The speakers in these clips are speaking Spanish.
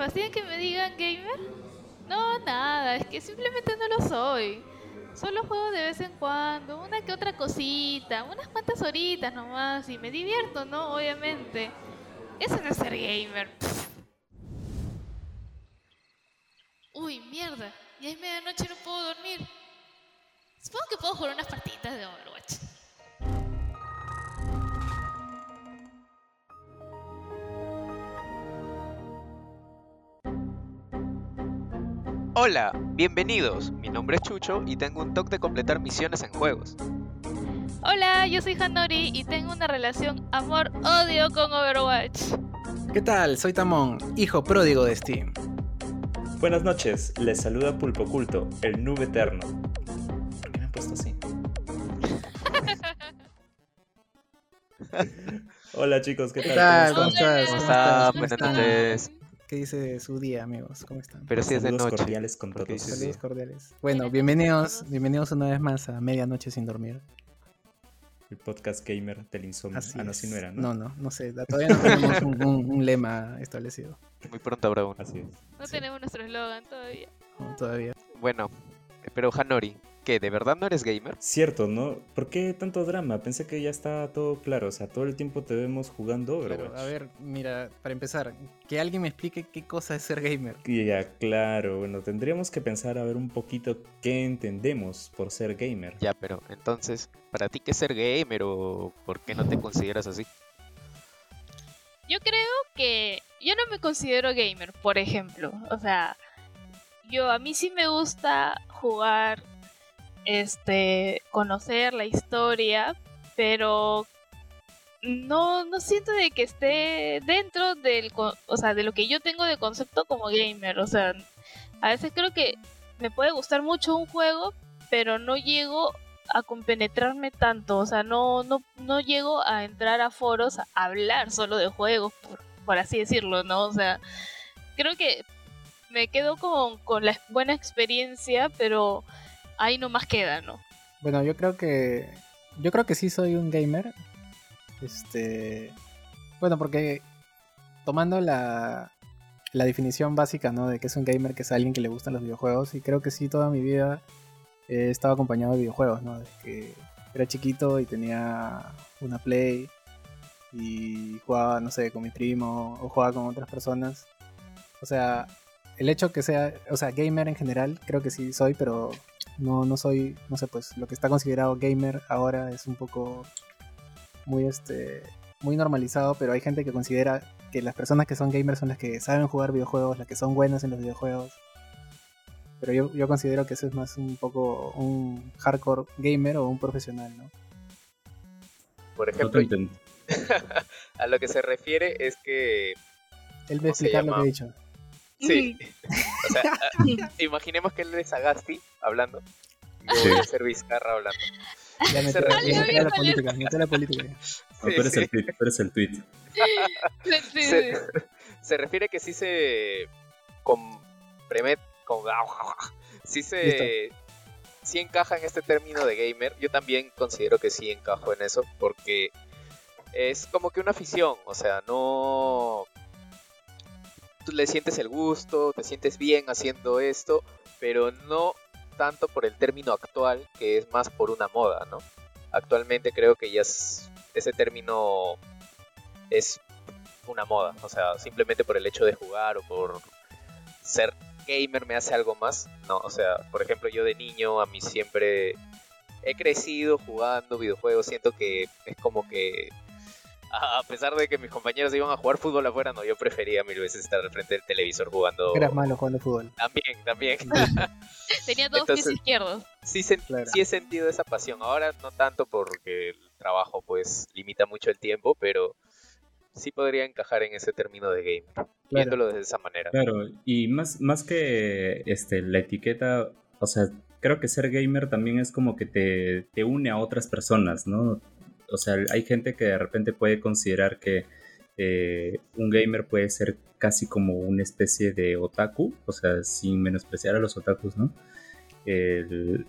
fastidia que me digan gamer? No, nada, es que simplemente no lo soy. Solo juego de vez en cuando, una que otra cosita, unas cuantas horitas nomás y me divierto, ¿no? Obviamente. Eso no es ser gamer. Uy, mierda. Ya es medianoche y no puedo dormir. Supongo que puedo jugar unas partiditas de Overwatch. Hola, bienvenidos. Mi nombre es Chucho y tengo un toque de completar misiones en juegos. Hola, yo soy Hanori y tengo una relación amor-odio con Overwatch. ¿Qué tal? Soy Tamón, hijo pródigo de Steam. Buenas noches, les saluda Pulpo Culto, el nube eterno. ¿Por qué me han puesto así? Hola chicos, ¿qué ¿Qué tal? ¿Cómo ¿Cómo estás? ¿Cómo ¿Cómo estás? ¿Cómo Buenas están? noches. ¿Qué dice su día, amigos? ¿Cómo están? Pero sí es de Saludos noche. cordiales con todos. Saludos cordiales. Bueno, bienvenidos, bienvenidos una vez más a Medianoche sin dormir. El podcast gamer del insomnio. Así ah, no, sí no era, ¿no? No, no, no sé. Todavía no tenemos un, un- un lema establecido. Muy pronto habrá uno. Así es. No Sí. tenemos nuestro eslogan todavía. no, todavía. Bueno, pero Hanori, ¿qué? ¿De verdad no eres gamer? Cierto, ¿no? ¿Por qué tanto drama? Pensé que ya está todo claro. O sea, todo el tiempo te vemos jugando Overwatch. Claro, a ver, mira, para empezar, que alguien me explique qué cosa es ser gamer. Ya, claro. Bueno, tendríamos que pensar a ver un poquito qué entendemos por ser gamer. Ya, pero entonces, ¿para ti qué es ser gamer o por qué no te consideras así? Yo creo que yo no me considero gamer, por ejemplo. O sea, yo a mí sí me gusta jugar, este, conocer la historia, pero no, no siento de que esté dentro del, o sea, de lo que yo tengo de concepto como gamer. O sea, a veces creo que me puede gustar mucho un juego, pero no llego a compenetrarme tanto, o sea, no, no, no llego a entrar a foros a hablar solo de juegos, por, por así decirlo, ¿no? O sea, creo que me quedo con, con la buena experiencia, pero ahí nomás queda, ¿no? Bueno, yo creo que. Yo creo que sí soy un gamer. Este. Bueno, porque tomando la, la definición básica, ¿no? De que es un gamer, que es alguien que le gustan los videojuegos. Y creo que sí, toda mi vida he estado acompañado de videojuegos, ¿no? Desde que era chiquito y tenía una Play. Y jugaba, no sé, con mi primo. O jugaba con otras personas. O sea, el hecho que sea. O sea, gamer en general, creo que sí soy, pero no, no soy, no sé, pues lo que está considerado gamer ahora es un poco muy, este, muy normalizado, pero hay gente que considera que las personas que son gamers son las que saben jugar videojuegos, las que son buenas en los videojuegos. Pero yo, yo considero que eso es más un poco un hardcore gamer o un profesional, ¿no? Por ejemplo, a lo que se refiere es que Él va ¿Cómo a explicar lo que he dicho. Sí. O sea, a- imaginemos que él es Agasti hablando. y Yo voy a ser Vizcarra hablando. Ya ya metió la política, metió la política. No, Sí, tú eres sí. el tweet, el. Sí, sí. Se, se refiere que sí se compremet, con, sí se sí encaja en este término de gamer. Yo también considero que sí encajo en eso porque es como que una afición, o sea, no le sientes el gusto, te sientes bien haciendo esto, pero no tanto por el término actual, que es más por una moda, ¿no? Actualmente creo que ya es- ese término es una moda, o sea, simplemente por el hecho de jugar o por ser gamer me hace algo más, no, o sea, por ejemplo, yo de niño a mí siempre he crecido jugando videojuegos, siento que es como que a pesar de que mis compañeros iban a jugar fútbol afuera, no, yo prefería mil veces estar al frente del televisor jugando. Eras malo jugando fútbol. También, también. Tenía dos pies Entonces- izquierdos. sí, sen- Claro. sí he sentido esa pasión. Ahora no tanto porque el trabajo pues limita mucho el tiempo, pero sí podría encajar en ese término de gamer, viéndolo de esa manera. Claro, y más, más que este, la etiqueta, o sea, creo que ser gamer también es como que te, te une a otras personas, ¿no? O sea, hay gente que de repente puede considerar que eh, un gamer puede ser casi como una especie de otaku, o sea, sin menospreciar a los otakus, ¿no? El-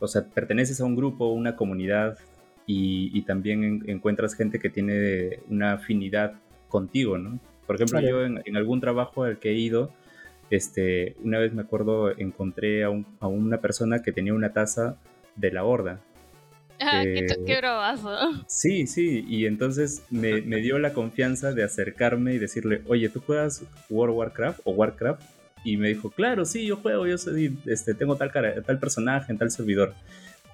o sea, perteneces a un grupo, una comunidad y, y también en- encuentras gente que tiene una afinidad contigo, ¿no? Por Por ejemplo, yo en, algún trabajo al que he ido, este, una vez me acuerdo, encontré a, a una persona que tenía una taza de la horda. Ah, qué, qué bravazo. Sí, sí, y entonces me, me, dio la confianza de acercarme y decirle, oye, ¿tú juegas World of Warcraft o Warcraft? Y me dijo, claro, sí, yo juego, yo soy, este, tengo tal, cara, tal personaje en tal servidor.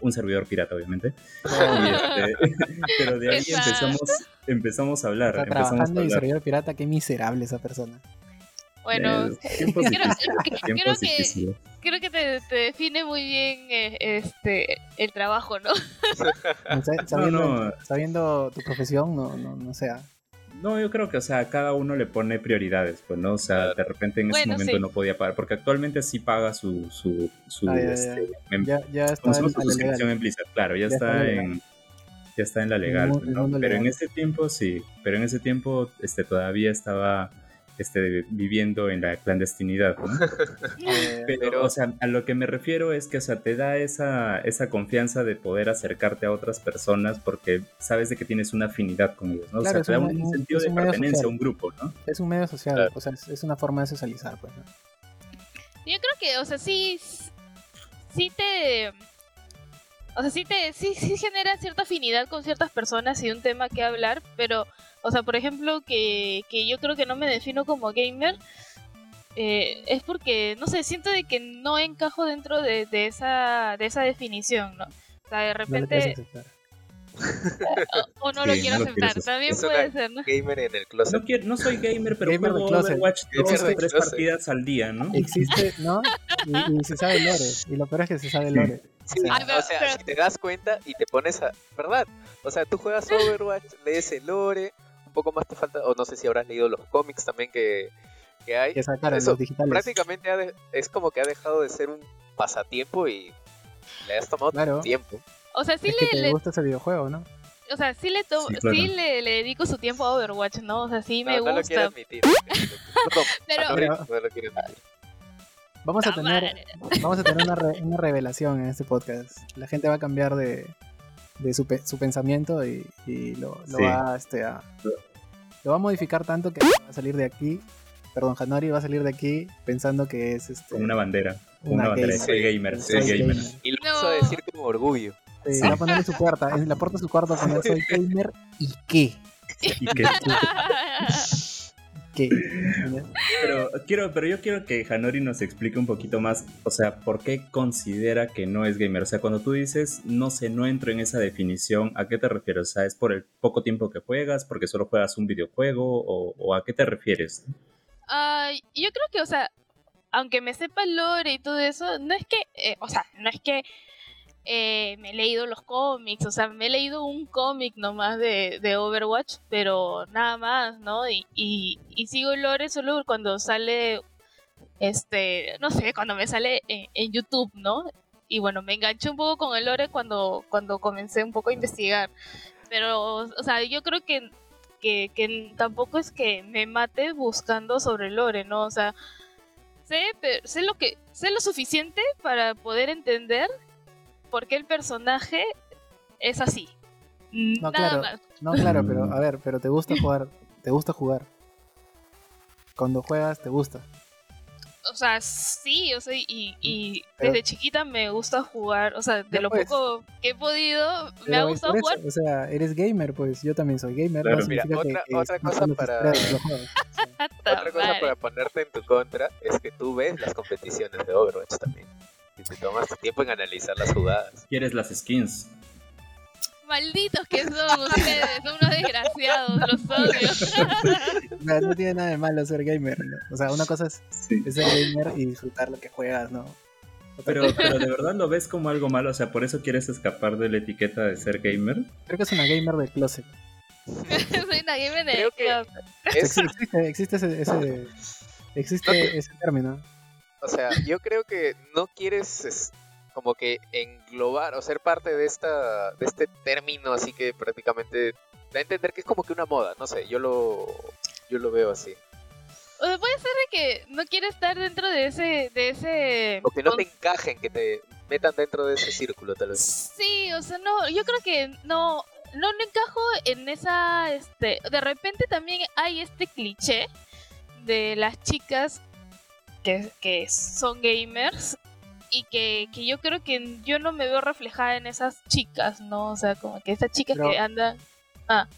Un servidor pirata, obviamente. Este, pero de ahí empezamos, empezamos a hablar. Está trabajando en servidor pirata, qué miserable esa persona. Bueno, creo, creo, que, creo que te, te, define muy bien eh, este el trabajo, ¿no? sabiendo, no, no. sabiendo, tu profesión, no, no, no sea. No, yo creo que, o sea, cada uno le pone prioridades, pues, ¿no? O sea, de repente en ese momento no podía pagar, porque actualmente sí paga su, su, su, ah, ya, este, ya, ya, ya está en, su suscripción en Blizzard, claro, ya, ya está, está en, ya está en la legal, ¿no? Pero legal. en ese tiempo sí, pero en ese tiempo, este, todavía estaba este, viviendo en la clandestinidad, ¿no? Eh, pero, o sea, a lo que me refiero es que, o sea, te da esa, esa confianza de poder acercarte a otras personas porque sabes de que tienes una afinidad con ellos, ¿no? Claro, o sea, te da un, un sentido de pertenencia a un grupo, ¿no? Es un medio social, claro. o sea, es, es, una forma de socializar, pues, ¿no? Yo creo que, o sea, sí, sí te... O sea, sí, te, sí, sí genera cierta afinidad con ciertas personas y un tema que hablar, pero o sea, por ejemplo, que, que yo creo que no me defino como gamer. Eh, es porque, no sé, siento de que no encajo dentro de, de, esa, de esa definición, ¿no? O sea, de repente... No o, o, no sí, lo quiero no aceptar, lo también es puede ser, ¿no? Gamer en el closet. No, quiero, no soy gamer, pero gamer juego Overwatch dos o tres partidas al día, ¿no? Existe, ¿no? Y, y, se sabe lore, y lo peor es que se sabe lore. Sí, Ay, pero, o sea, pero... si te das cuenta y te pones a... ¿Verdad? O sea, tú juegas Overwatch, lees el lore, un poco más te falta, o no sé si habrás leído los cómics también que, que hay. Que sacaron Eso, los digitales. Prácticamente de, es como que ha dejado de ser un pasatiempo y le has tomado claro. tiempo. O sea, sí es le, que te le, gusta ese videojuego, ¿no? O sea, sí le, to sí, claro. sí le, le, dedico su tiempo a Overwatch, ¿no? O sea, sí no, me no gusta. Lo quiero admitir. pero, pero... Vamos a tener, vamos a tener una, re, una, revelación en este podcast. La gente va a cambiar de, de su, su, pensamiento y, y lo, lo sí. va este, a, lo va a modificar tanto que va a salir de aquí. Perdón, Hanori va a salir de aquí pensando que es este, una bandera. Una, una bandera. Soy gamer, soy gamer. Y lo no. a decir con orgullo. Sí, va a poner en su puerta, en la puerta de su cuarto va a poner soy gamer y qué. ¿Y qué? ¿Qué? Pero, quiero, pero yo quiero que Hanori nos explique un poquito más, o sea, por qué considera que no es gamer. O sea, cuando tú dices, no sé, no entro en esa definición, ¿a qué te refieres? O sea, ¿es por el poco tiempo que juegas, porque solo juegas un videojuego, o, o a qué te refieres? Uh, yo creo que, o sea, aunque me sepa el lore y todo eso, no es que, eh, o sea, no es que eh, me he leído los cómics, o sea, me he leído un cómic nomás de, de, Overwatch, pero nada más, ¿no? Y, y, y, sigo el lore solo cuando sale, este, no sé, cuando me sale en, YouTube, ¿no? Y bueno, me enganché un poco con el lore cuando, cuando comencé un poco a investigar. Pero, o sea, yo creo que, que, que tampoco es que me mate buscando sobre el lore, ¿no? O sea, sé, sé lo que, sé lo suficiente para poder entender por qué el personaje es así. No, Nada claro, más. no, claro, pero a ver, pero te gusta jugar, te gusta jugar. Cuando juegas, te gusta. O sea, sí, o sea, y, y pero, desde chiquita me gusta jugar, o sea, de lo pues, poco que he podido, me ha gustado eso, jugar. O sea, eres gamer, pues yo también soy gamer. Claro, no mira, otra, que, otra cosa para... otra cosa para ponerte en tu contra es que tú ves las competiciones de Overwatch también. Y te tomas tu tiempo en analizar las jugadas. ¿Quieres las skins? Malditos que son ustedes, son unos desgraciados, los odio. no, no, tiene nada de malo ser gamer, ¿no? O sea, una cosa es, sí. es, ser gamer y disfrutar lo que juegas, ¿no? Pero, pero de verdad lo ves como algo malo, o sea, por eso quieres escapar de la etiqueta de ser gamer. Creo que es una gamer del closet. Soy una gamer del closet. Es... existe, existe ese, ese existe ese término. O sea, yo creo que no quieres como que englobar o ser parte de esta de este término así que prácticamente da a entender que es como que una moda, no sé, yo lo yo lo veo así. O sea, puede ser de que no quieres estar dentro de ese de ese o que no te encajen, que te metan dentro de ese círculo tal vez. Sí, o sea, no, yo creo que no no, no encajo en esa este, de repente también hay este cliché de las chicas que, que son gamers y que, que, yo creo que yo no me veo reflejada en esas chicas, ¿no? O sea, como que esas chicas que andan... Ah.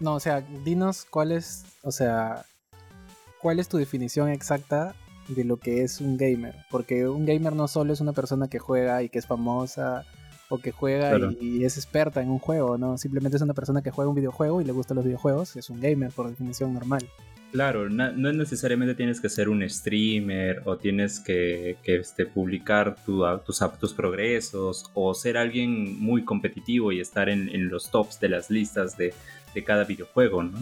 No, o sea, dinos cuál es, o sea, cuál es tu definición exacta de lo que es un gamer. Porque un gamer no solo es una persona que juega y que es famosa o que juega y, es experta en un juego, ¿no? Simplemente es una persona que juega un videojuego y le gustan los videojuegos, es un gamer por definición normal. Claro, no, necesariamente tienes que ser un streamer o tienes que, este, publicar tus, tus progresos o ser alguien muy competitivo y estar en, los tops de las listas de, cada videojuego, ¿no?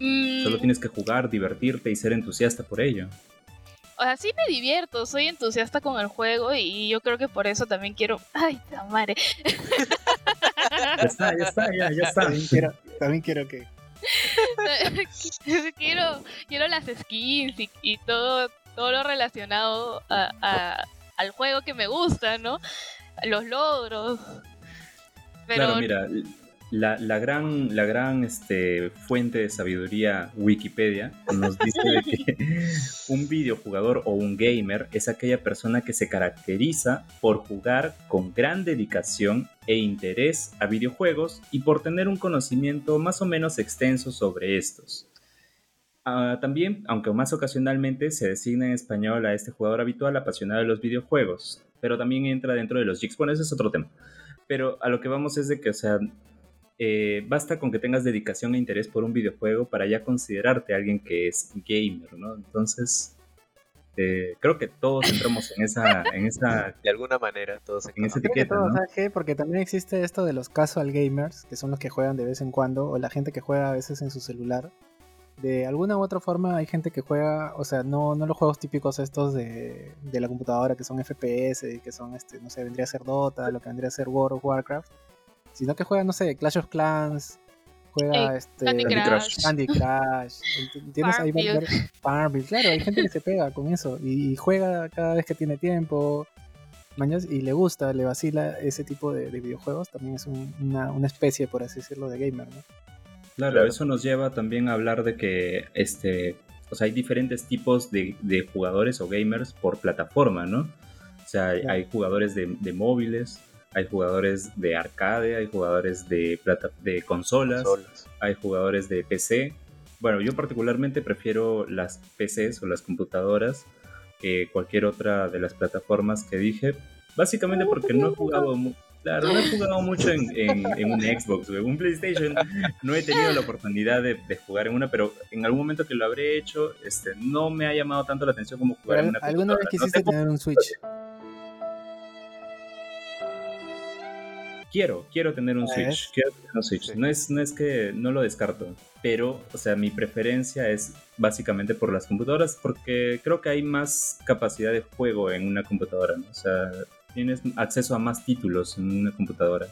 Mm. Solo tienes que jugar, divertirte y ser entusiasta por ello. O sea, sí me divierto, soy entusiasta con el juego y yo creo que por eso también quiero... ¡Ay, tamare! Ya está, ya está, ya, ya está. También quiero, también quiero que quiero, quiero las skins y, todo, todo lo relacionado al juego que me gusta, ¿no? Los logros. Claro, mira, la, gran, la gran este, fuente de sabiduría Wikipedia nos dice que un videojugador o un gamer es aquella persona que se caracteriza por jugar con gran dedicación e interés a videojuegos y por tener un conocimiento más o menos extenso sobre estos. Ah, también, aunque más ocasionalmente, se designa en español a este jugador habitual apasionado de los videojuegos, pero también entra dentro de los jigs. Bueno, ese es otro tema. Pero a lo que vamos es de que, o sea, eh, basta con que tengas dedicación e interés por un videojuego para ya considerarte alguien que es gamer, ¿no? Entonces, eh, creo que todos entramos en esa, en esa... De alguna manera, todos en esa etiqueta, ¿no? Porque también existe esto de los casual gamers, que son los que juegan de vez en cuando, o la gente que juega a veces en su celular. De alguna u otra forma hay gente que juega, o sea, no, no los juegos típicos estos de, de la computadora que son FPS, que son, este, no sé, vendría a ser Dota, lo que vendría a ser World of Warcraft sino que juega, no sé, Clash of Clans, juega este, Candy Crush. Candy Crush. Tienes ahí Farmville. Claro, hay gente que se pega con eso y, juega cada vez que tiene tiempo. y le gusta, le vacila ese tipo de, videojuegos. También es una, una, especie, por así decirlo, de gamer, ¿no? Claro, eso nos lleva también a hablar de que este, o sea, hay diferentes tipos de, de jugadores o gamers por plataforma, ¿no? O sea, hay, jugadores de, de móviles, hay jugadores de arcade, hay jugadores de, plata, de consolas, hay jugadores de PC. Bueno, yo particularmente prefiero las PCs o las computadoras que cualquier otra de las plataformas que dije. Básicamente porque no he jugado, claro, no he jugado mucho en, en, un Xbox o en un PlayStation. No he tenido la oportunidad de, jugar en una, pero en algún momento que lo habré hecho, este, no me ha llamado tanto la atención como jugar en una. ¿Alguna vez quisiste tener un Switch? Quiero, quiero tener un Switch. Quiero tener un Switch. No, es, no es que no lo descarto, pero, o sea, mi preferencia es básicamente por las computadoras, porque creo que hay más capacidad de juego en una computadora, ¿no? O sea, tienes acceso a más títulos en una computadora.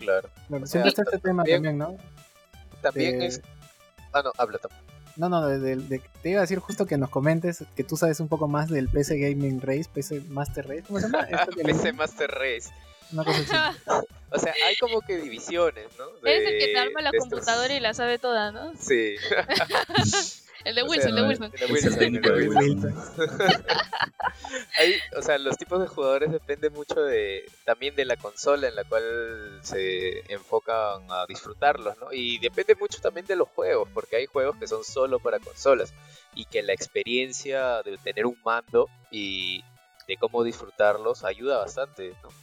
Claro. Bueno, siempre está este tema también, ¿no? También es... Ah, no, habla también. No, no, te iba a decir justo que nos comentes que tú sabes un poco más del PC Gaming Race, PC Master Race. ¿Cómo se llama? PC Master Race. o sea, hay como que divisiones, ¿no? es el que te arma la computadora y la sabe toda, ¿no? Sí. el de Wilson, el de Wilson. El de Wilson. o sea, los tipos de jugadores dependen mucho de también de la consola en la cual se enfocan a disfrutarlos, ¿no? Y depende mucho también de los juegos, porque hay juegos que son solo para consolas y que la experiencia de tener un mando y de cómo disfrutarlos ayuda bastante, ¿no?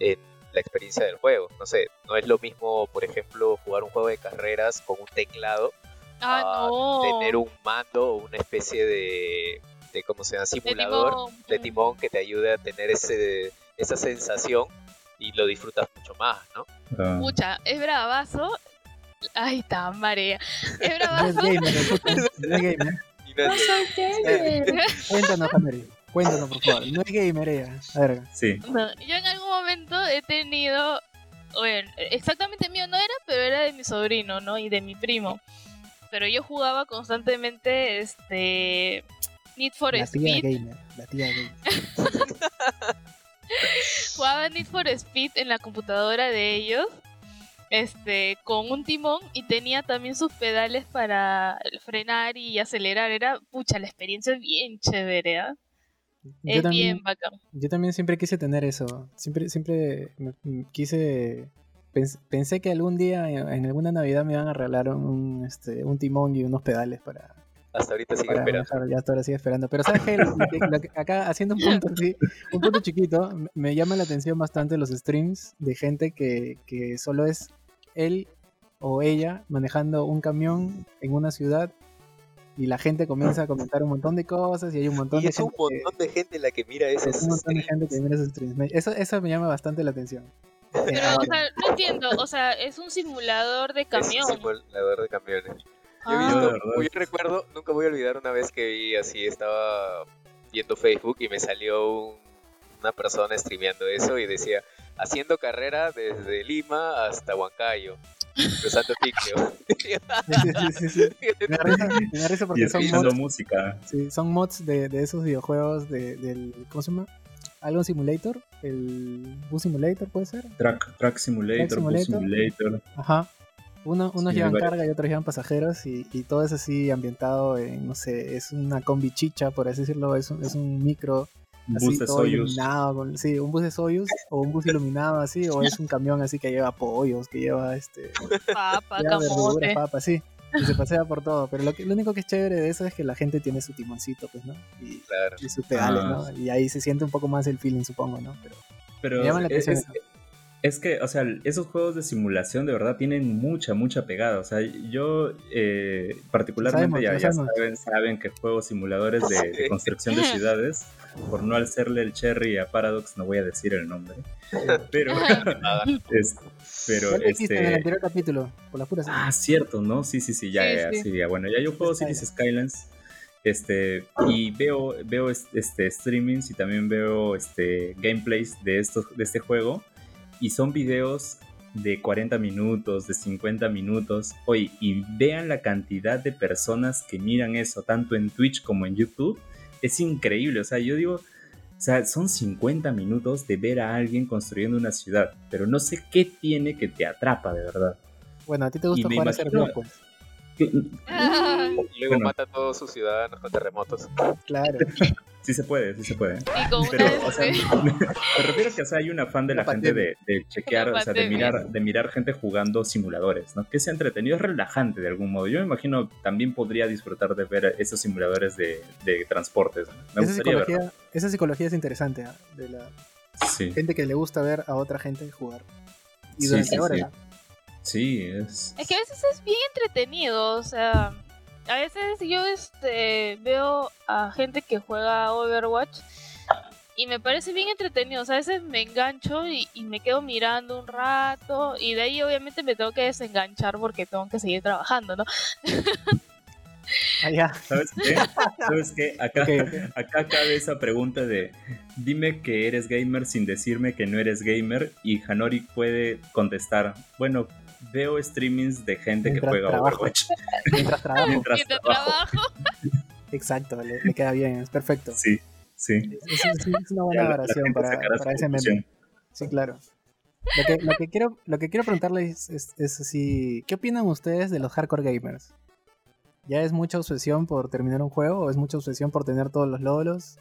En la experiencia del juego. No sé, no es lo mismo, por ejemplo, jugar un juego de carreras con un teclado ah, tener un mando o una especie de, de ¿cómo se llama? Simulador de timón, que te ayude a tener ese, esa sensación y lo disfrutas mucho más, ¿no? Ah. Mucha, es bravazo. Ay, está marea. Es bravazo. Cuéntanos, Cuéntanos, por favor. No es gamer, ella. A ver. Sí. yo en algún momento he tenido. Bueno, exactamente mío no era, pero era de mi sobrino, ¿no? Y de mi primo. Pero yo jugaba constantemente este. Need for la Speed. Tía gamer, la tía gamer. jugaba Need for Speed en la computadora de ellos. este con un timón y tenía también sus pedales para frenar y acelerar. Era, pucha, la experiencia es bien chévere, ¿ah? Es bien bacán. Yo también siempre quise tener eso. Siempre, siempre quise. pensé que algún día, en alguna Navidad, me iban a regalar un, este, un timón y unos pedales para. Hasta ahorita sigue esperando. ya hasta ahora sigue esperando. Pero sabes que acá haciendo un punto un punto chiquito, me llama la atención bastante los streams de gente que, que solo es él o ella manejando un camión en una ciudad y la gente comienza a comentar un montón de cosas y hay un montón y de es un montón de gente la que mira esos es un montón de gente que mira esos streams. Eso, eso me llama bastante la atención. Pero o sea no entiendo o sea es un simulador de camión es un simulador de camiones. Yo, he ah. visto, yo recuerdo nunca voy a olvidar una vez que vi así estaba viendo Facebook y me salió una persona streameando eso y decía haciendo carrera desde Lima hasta Huancayo Cruzando sí, sí, sí, Me da risa, porque son mods. música. Sí, son mods de, de esos videojuegos de, del. ¿Cómo se llama? ¿Algo Simulator? ¿El Bus Simulator puede ser? Track, track Simulator, Bus Simulator. Ajá. Uno, unos llevan carga y otros llevan pasajeros y, y, todo es así ambientado en, no sé, es una combi chicha, por así decirlo, es un, es un micro un bus de Soyuz. sí, un bus de Soyuz o un bus iluminado así, o es un camión así que lleva pollos, que lleva este papa, papa, sí. Y se pasea por todo, pero lo, que, lo único que es chévere de eso es que la gente tiene su timoncito, pues, ¿no? Y, y sus pedales, ¿no? Ah. Y ahí se siente un poco más el feeling, supongo, ¿no? Pero, pero llama la atención. Es que, o sea, esos juegos de simulación de verdad tienen mucha, mucha pegada. O sea, yo eh, particularmente ya, saben, saben, que juego simuladores de, construcción de ciudades. Por no hacerle el cherry a Paradox, no voy a decir el nombre. Pero, es, pero este... en el anterior capítulo, por la pura Ah, cierto, ¿no? Sí, sí, sí, ya, sí, ya. Bueno, ya yo juego Cities Skylines. Este, y veo, veo este, streamings y también veo este, gameplays de, estos, de este juego y son videos de 40 minutos, de 50 minutos. Oye, y vean la cantidad de personas que miran eso, tanto en Twitch como en YouTube. Es increíble, o sea, yo digo, o sea, son 50 minutos de ver a alguien construyendo una ciudad, pero no sé qué tiene que te atrapa de verdad. Bueno, a ti te gusta jugar a ser pues. Y luego mata a todos sus ciudadanos con terremotos. Claro. Sí se puede, sí se puede. Pero, o sea, me, refiero a que o sea, hay un afán de la, gente de, chequear, o sea, de mirar, de mirar gente jugando simuladores, ¿no? Que sea entretenido, es relajante de algún modo. Yo me imagino también podría disfrutar de ver esos simuladores de, transportes. Me esa, psicología, esa psicología es interesante, ¿ah? de la gente que le gusta ver a otra gente jugar. Y durante sí, horas. Sí, es... Es que a veces es bien entretenido, o sea a veces yo este veo a gente que juega Overwatch y me parece bien entretenido. O sea, a veces me engancho y, me quedo mirando un rato y de ahí obviamente me tengo que desenganchar porque tengo que seguir trabajando, ¿no? Ah, ¿Sabes qué? ¿Sabes qué? Acá, acá cabe esa pregunta de dime que eres gamer sin decirme que no eres gamer y Hanori puede contestar, bueno, veo streamings de gente que juega Overwatch. Mientras trabajo. Mientras, trabajo. Exacto, le, queda bien, es perfecto. Sí, sí. Es, una buena oración para, para ese meme. Sí, claro. Lo que, lo que, quiero, lo que quiero preguntarles es, es, así, ¿qué opinan ustedes de los hardcore gamers? ¿Ya es mucha obsesión por terminar un juego o es mucha obsesión por tener todos los logros?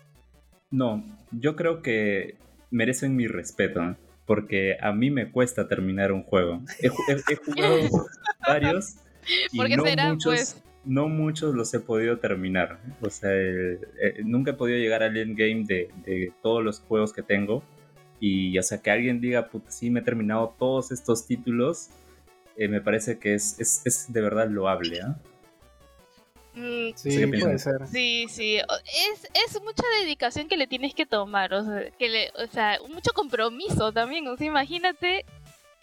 No, yo creo que merecen mi respeto porque a mí me cuesta terminar un juego. He, jugado varios y no, muchos, pues? no muchos los he podido terminar. O sea, eh, nunca he podido llegar al endgame de, de todos los juegos que tengo. Y, o sea, que alguien diga, puta, sí, me he terminado todos estos títulos, eh, me parece que es, es, es de verdad loable. ¿ah? Mm, sí, puede ser. Sí, sí. Es, es mucha dedicación que le tienes que tomar, o sea, que le, o sea, mucho compromiso también. O sea, imagínate,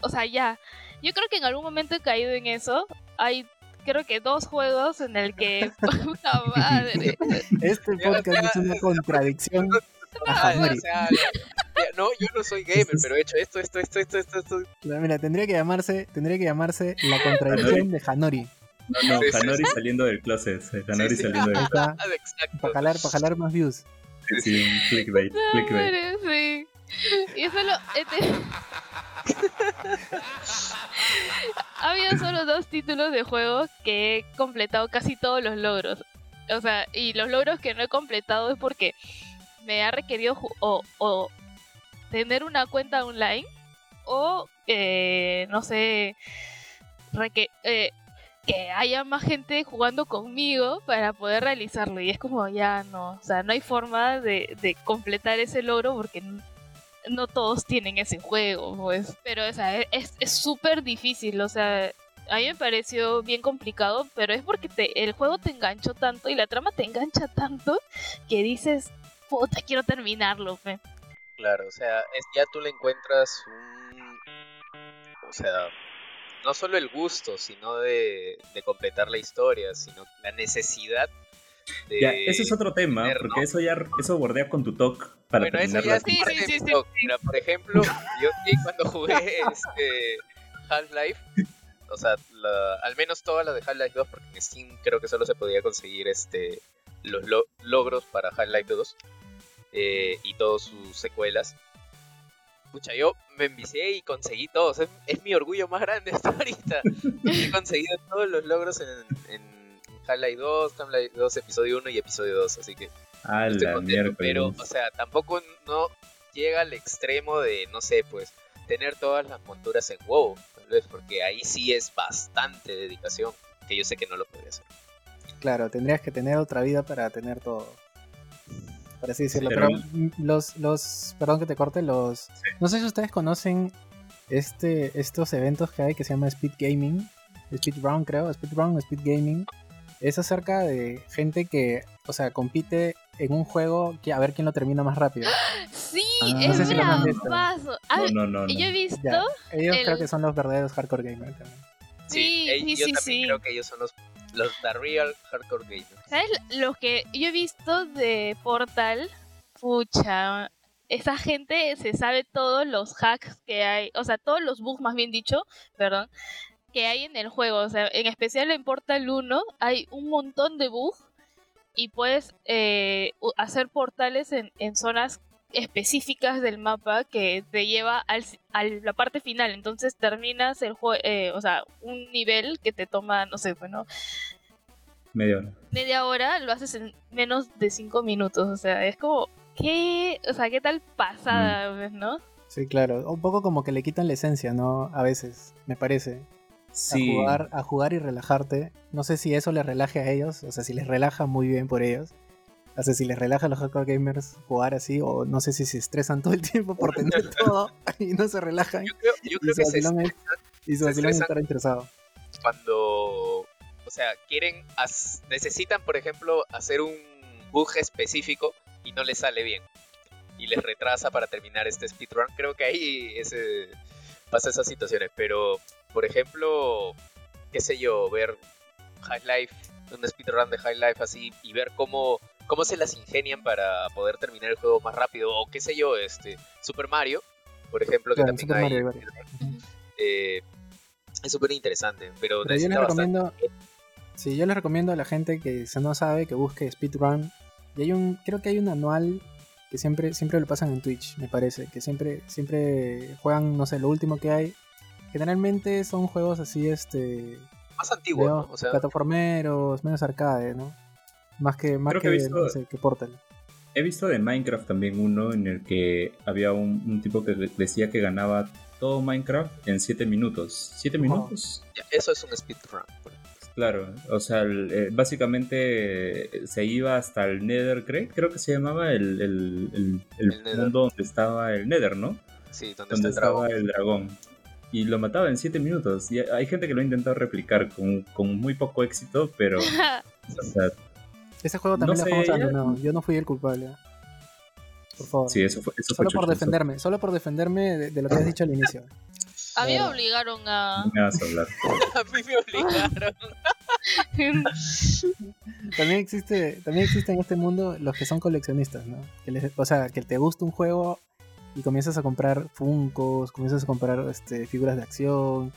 o sea, ya. Yo creo que en algún momento he caído en eso. Hay creo que dos juegos en el que puta madre. Este podcast es una contradicción. no, yo no soy gamer, pero he hecho esto, esto, esto, esto, esto, esto. Mira, tendría que llamarse, tendría que llamarse la contradicción de Hanori. No, no, Hanori saliendo del closet. Hanori saliendo del closet. Para jalar, para jalar más views. Sí, sí, clickbait, clickbait. Sí. Y eso lo. Este... ha habido solo dos títulos de juego que he completado casi todos los logros. O sea, y los logros que no he completado es porque me ha requerido o, tener una cuenta online o, eh, no sé, eh, que haya más gente jugando conmigo para poder realizarlo. Y es como ya no, o sea, no hay forma de, completar ese logro porque no todos tienen ese juego, pues. Pero, o sea, es súper difícil, o sea, a mí me pareció bien complicado, pero es porque te, el juego te enganchó tanto y la trama te engancha tanto que dices, puta, quiero terminarlo, fe. Claro, o sea, ya tú le encuentras un... O sea, no solo el gusto, sino de, de completar la historia, sino la necesidad ya, ese es otro tema, porque eso ya eso bordea con tu talk para bueno, eso ya sí, sí, sí, Mira, por ejemplo, yo cuando jugué este Half-Life, o sea, al menos todas las de Half-Life 2, porque en Steam creo que solo se podía conseguir este los logros para Half-Life 2 eh, y todas sus secuelas. Pucha, yo me envicié y conseguí todos. Es, mi orgullo más grande hasta ahorita. He conseguido todos los logros en Half-Life 2, Half-Life 2 episodio 1 y episodio 2, así que... Ah, la mierda. Pero, o sea, tampoco no llega al extremo de, no sé, pues, tener todas las monturas en WoW, tal vez, porque ahí sí es bastante dedicación, que yo sé que no lo podría hacer. Claro, tendrías que tener otra vida para tener todo. Por así decirlo. pero... los, los, perdón que te corte, los... No sé si ustedes conocen este, estos eventos que hay que se llama Speed Gaming. Speed Run, creo. Speed Run, Speed Gaming es acerca de gente que, o sea, compite en un juego que a ver quién lo termina más rápido. Sí, ah, es no sé paso. Ah, no, no, no, Yo he visto. ellos creo que son los verdaderos hardcore gamers también. Sí, sí, sí, yo también creo que ellos son los, los the real hardcore gamers. ¿Sabes lo que yo he visto de Portal? Pucha, esa gente se sabe todos los hacks que hay, o sea, todos los bugs, más bien dicho, perdón, que hay en el juego. O sea, en especial en Portal 1 hay un montón de bugs y puedes eh, hacer portales en, zonas específicas del mapa que te lleva al, a la parte final. Entonces terminas el juego, eh, o sea, un nivel que te toma, no sé, bueno... Media hora. Media hora lo haces en menos de cinco minutos. O sea, es como, ¿qué? O sea, ¿qué tal pasada, mm. no? Sí, claro. Un poco como que le quitan la esencia, ¿no? A veces, me parece a, jugar, a jugar y relajarte. No sé si eso les relaje a ellos, o sea, si les relaja muy bien por ellos. O sea, si les relaja a los hardcore gamers jugar así, o no sé si se estresan todo el tiempo por tener todo y no se relajan. Yo creo, yo creo que se estresan, y su interesado. Cuando, o sea, quieren, necesitan, por ejemplo, hacer un bug específico y no les sale bien. Y les retrasa para terminar este speedrun. Creo que ahí ese, pasa esas situaciones. Pero por ejemplo, qué sé yo, ver High Life, un speedrun de High Life así y ver cómo, cómo se las ingenian para poder terminar el juego más rápido o qué sé yo, este Super Mario, por ejemplo, que también hay, eh, es súper interesante, pero, yo les recomiendo Sí, yo les recomiendo a la gente que se no sabe que busque speedrun. Y hay un creo que hay un anual que siempre siempre lo pasan en Twitch, me parece, que siempre siempre juegan, no sé, lo último que hay. Generalmente son juegos así, este... Más antiguos, O sea... Plataformeros, menos arcade, ¿no? Más que, más que, que, Portal. He visto de Minecraft también uno en el que había un, tipo que decía que ganaba todo Minecraft en 7 minutos. ¿7 minutos? eso es un speedrun. Claro, o sea, eh, básicamente se iba hasta el Nether, creo que se llamaba el, el, el, mundo donde estaba el Nether, ¿no? Sí, donde, estaba el dragón y lo mataba en 7 minutos. Y hay gente que lo ha intentado replicar con, con muy poco éxito, pero. Ese juego también lo jugamos abandonado. Yo no fui el culpable. Por favor. Sí, eso fue. solo por defenderme, solo por defenderme de, lo que has dicho al inicio. A mí me obligaron a. Me vas a hablar. a mí me obligaron. también existe, también existe en este mundo los que son coleccionistas, ¿no? Que les, o sea, que te gusta un juego y comienzas a comprar funcos, comienzas a comprar este, figuras de acción,